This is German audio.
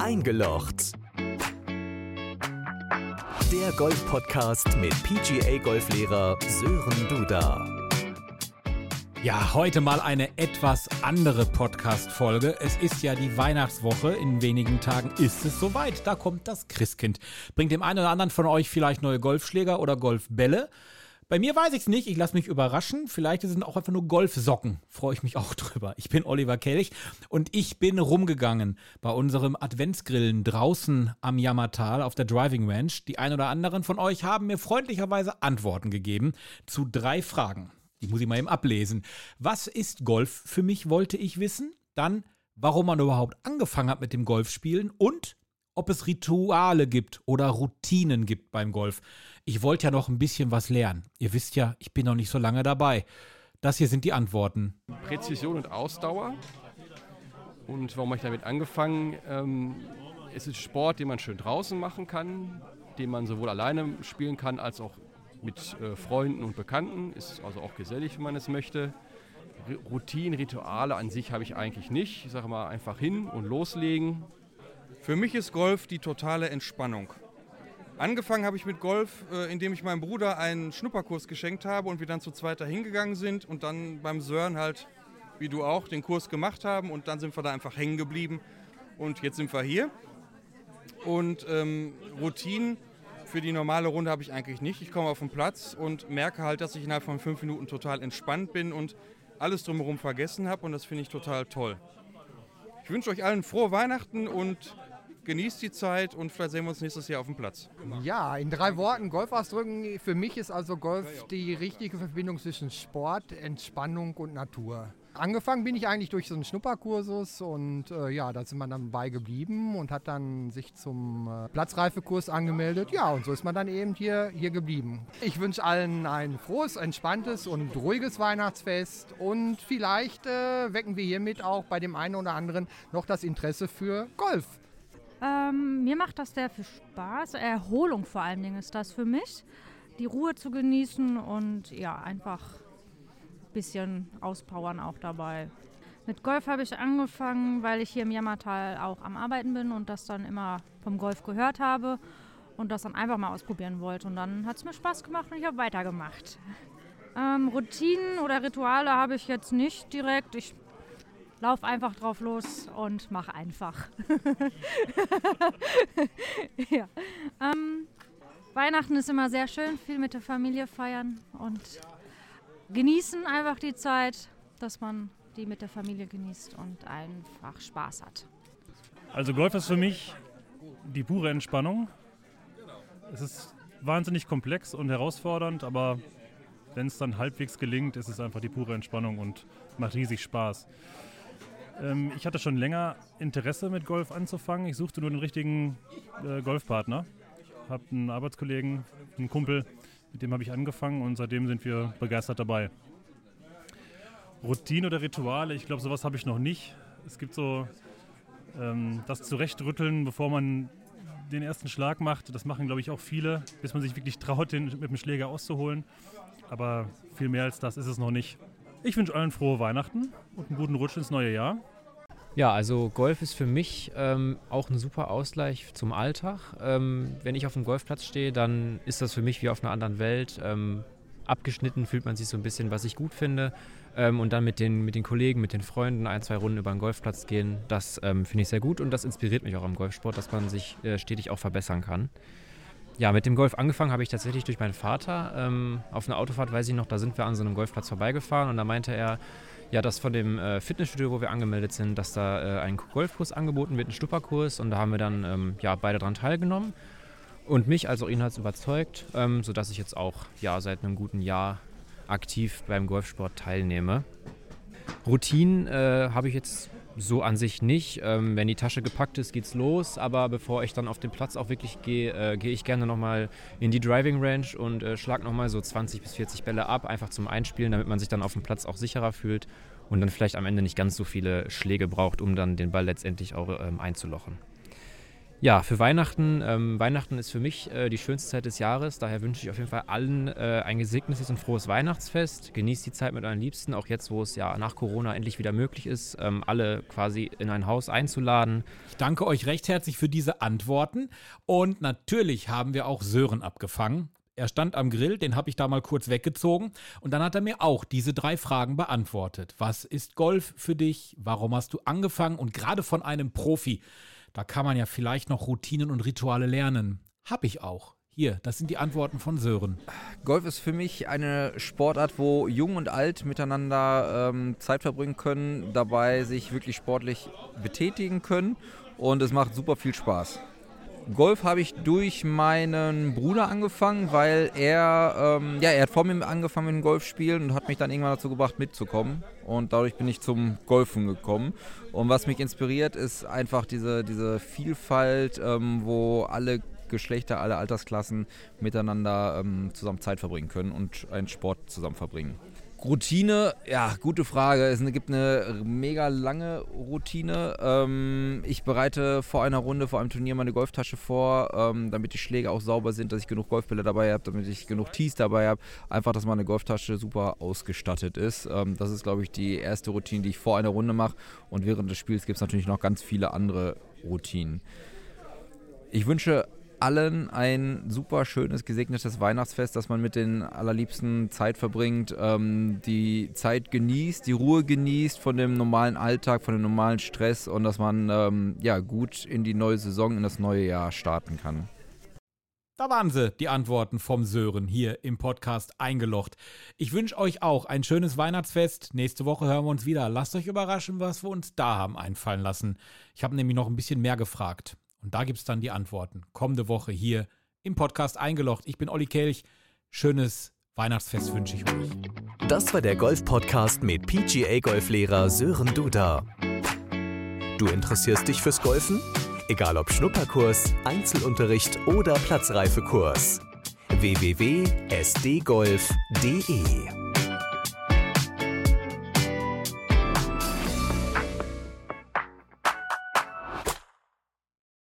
Eingelocht. Der Golf-Podcast mit PGA-Golflehrer Sören Duda. Ja, heute mal eine etwas andere Podcast-Folge. Es ist ja die Weihnachtswoche. In wenigen Tagen ist es soweit. Da kommt das Christkind. Bringt dem einen oder anderen von euch vielleicht neue Golfschläger oder Golfbälle. Bei mir weiß ich es nicht. Ich lasse mich überraschen. Vielleicht sind es auch einfach nur Golfsocken. Freue ich mich auch drüber. Ich bin Oliver Kelch und ich bin rumgegangen bei unserem Adventsgrillen draußen am Jammertal auf der Driving Ranch. Die ein oder anderen von euch haben mir freundlicherweise Antworten gegeben zu drei Fragen. Die muss ich mal eben ablesen. Was ist Golf für mich, wollte ich wissen. Dann, warum man überhaupt angefangen hat mit dem Golfspielen und ob es Rituale gibt oder Routinen gibt beim Golf. Ich wollte ja noch ein bisschen was lernen. Ihr wisst ja, ich bin noch nicht so lange dabei. Das hier sind die Antworten. Präzision und Ausdauer. Und warum habe ich damit angefangen? Ähm, es ist Sport, den man schön draußen machen kann, den man sowohl alleine spielen kann als auch mit äh, Freunden und Bekannten. Ist also auch gesellig, wenn man es möchte. Routinen, Rituale an sich habe ich eigentlich nicht. Ich sage mal einfach hin und loslegen. Für mich ist Golf die totale Entspannung. Angefangen habe ich mit Golf, äh, indem ich meinem Bruder einen Schnupperkurs geschenkt habe und wir dann zu zweit hingegangen sind und dann beim Sören halt, wie du auch, den Kurs gemacht haben und dann sind wir da einfach hängen geblieben und jetzt sind wir hier. Und ähm, Routinen für die normale Runde habe ich eigentlich nicht. Ich komme auf den Platz und merke halt, dass ich innerhalb von fünf Minuten total entspannt bin und alles drumherum vergessen habe und das finde ich total toll. Ich wünsche euch allen frohe Weihnachten und genießt die Zeit und vielleicht sehen wir uns nächstes Jahr auf dem Platz. Ja, in drei Worten Golf ausdrücken. Für mich ist also Golf die richtige Verbindung zwischen Sport, Entspannung und Natur. Angefangen bin ich eigentlich durch so einen Schnupperkursus und äh, ja, da sind man dann bei geblieben und hat dann sich zum äh, Platzreifekurs angemeldet. Ja, und so ist man dann eben hier, hier geblieben. Ich wünsche allen ein frohes, entspanntes und ruhiges Weihnachtsfest und vielleicht äh, wecken wir hiermit auch bei dem einen oder anderen noch das Interesse für Golf. Ähm, mir macht das sehr viel Spaß. Erholung vor allen Dingen ist das für mich. Die Ruhe zu genießen und ja, einfach ein bisschen auspowern auch dabei. Mit Golf habe ich angefangen, weil ich hier im Jammertal auch am Arbeiten bin und das dann immer vom Golf gehört habe und das dann einfach mal ausprobieren wollte. Und dann hat es mir Spaß gemacht und ich habe weitergemacht. Ähm, Routinen oder Rituale habe ich jetzt nicht direkt. Ich lauf einfach drauf los und mach einfach. ja. ähm, Weihnachten ist immer sehr schön, viel mit der Familie feiern und genießen einfach die Zeit, dass man die mit der Familie genießt und einfach Spaß hat. Also Golf ist für mich die pure Entspannung. Es ist wahnsinnig komplex und herausfordernd, aber wenn es dann halbwegs gelingt, ist es einfach die pure Entspannung und macht riesig Spaß. Ähm, ich hatte schon länger Interesse mit Golf anzufangen. Ich suchte nur den richtigen äh, Golfpartner. Habe einen Arbeitskollegen, einen Kumpel, mit dem habe ich angefangen und seitdem sind wir begeistert dabei. Routine oder Rituale, ich glaube, sowas habe ich noch nicht. Es gibt so ähm, das Zurechtrütteln, bevor man den ersten Schlag macht. Das machen, glaube ich, auch viele, bis man sich wirklich traut, den mit dem Schläger auszuholen. Aber viel mehr als das ist es noch nicht. Ich wünsche allen frohe Weihnachten und einen guten Rutsch ins neue Jahr. Ja, also Golf ist für mich ähm, auch ein super Ausgleich zum Alltag. Ähm, wenn ich auf dem Golfplatz stehe, dann ist das für mich wie auf einer anderen Welt. Ähm, abgeschnitten fühlt man sich so ein bisschen, was ich gut finde. Ähm, und dann mit den, mit den Kollegen, mit den Freunden ein, zwei Runden über den Golfplatz gehen, das ähm, finde ich sehr gut und das inspiriert mich auch am Golfsport, dass man sich äh, stetig auch verbessern kann. Ja, mit dem Golf angefangen habe ich tatsächlich durch meinen Vater. Ähm, auf einer Autofahrt weiß ich noch, da sind wir an so einem Golfplatz vorbeigefahren und da meinte er, ja, dass von dem äh, Fitnessstudio, wo wir angemeldet sind, dass da äh, ein Golfkurs angeboten wird, ein Stupperkurs und da haben wir dann ähm, ja, beide daran teilgenommen. Und mich als auch ihn hat es überzeugt, ähm, sodass ich jetzt auch ja, seit einem guten Jahr aktiv beim Golfsport teilnehme. Routinen äh, habe ich jetzt so an sich nicht. Ähm, wenn die Tasche gepackt ist, geht's los. Aber bevor ich dann auf den Platz auch wirklich gehe, äh, gehe ich gerne nochmal in die Driving Range und äh, schlag nochmal so 20 bis 40 Bälle ab, einfach zum Einspielen, damit man sich dann auf dem Platz auch sicherer fühlt und dann vielleicht am Ende nicht ganz so viele Schläge braucht, um dann den Ball letztendlich auch ähm, einzulochen. Ja, für Weihnachten. Ähm, Weihnachten ist für mich äh, die schönste Zeit des Jahres. Daher wünsche ich auf jeden Fall allen äh, ein gesegnetes und frohes Weihnachtsfest. Genießt die Zeit mit euren Liebsten, auch jetzt, wo es ja nach Corona endlich wieder möglich ist, ähm, alle quasi in ein Haus einzuladen. Ich danke euch recht herzlich für diese Antworten. Und natürlich haben wir auch Sören abgefangen. Er stand am Grill, den habe ich da mal kurz weggezogen. Und dann hat er mir auch diese drei Fragen beantwortet. Was ist Golf für dich? Warum hast du angefangen? Und gerade von einem Profi. Da kann man ja vielleicht noch Routinen und Rituale lernen. Hab ich auch. Hier, das sind die Antworten von Sören. Golf ist für mich eine Sportart, wo Jung und Alt miteinander ähm, Zeit verbringen können, dabei sich wirklich sportlich betätigen können und es macht super viel Spaß. Golf habe ich durch meinen Bruder angefangen, weil er, ähm, ja, er hat vor mir angefangen mit dem Golfspielen und hat mich dann irgendwann dazu gebracht, mitzukommen. Und dadurch bin ich zum Golfen gekommen. Und was mich inspiriert, ist einfach diese, diese Vielfalt, ähm, wo alle Geschlechter, alle Altersklassen miteinander ähm, zusammen Zeit verbringen können und einen Sport zusammen verbringen. Routine, ja, gute Frage. Es gibt eine mega lange Routine. Ähm, ich bereite vor einer Runde, vor einem Turnier meine Golftasche vor, ähm, damit die Schläge auch sauber sind, dass ich genug Golfbälle dabei habe, damit ich genug Tees dabei habe. Einfach, dass meine Golftasche super ausgestattet ist. Ähm, das ist, glaube ich, die erste Routine, die ich vor einer Runde mache. Und während des Spiels gibt es natürlich noch ganz viele andere Routinen. Ich wünsche allen ein super schönes, gesegnetes Weihnachtsfest, dass man mit den allerliebsten Zeit verbringt, ähm, die Zeit genießt, die Ruhe genießt von dem normalen Alltag, von dem normalen Stress und dass man ähm, ja, gut in die neue Saison, in das neue Jahr starten kann. Da waren sie, die Antworten vom Sören hier im Podcast eingelocht. Ich wünsche euch auch ein schönes Weihnachtsfest. Nächste Woche hören wir uns wieder. Lasst euch überraschen, was wir uns da haben einfallen lassen. Ich habe nämlich noch ein bisschen mehr gefragt. Und da gibt es dann die Antworten. Kommende Woche hier im Podcast eingelocht. Ich bin Olli Kelch. Schönes Weihnachtsfest wünsche ich euch. Das war der Golf-Podcast mit PGA-Golflehrer Sören Duda. Du interessierst dich fürs Golfen? Egal ob Schnupperkurs, Einzelunterricht oder Platzreifekurs. www.sdgolf.de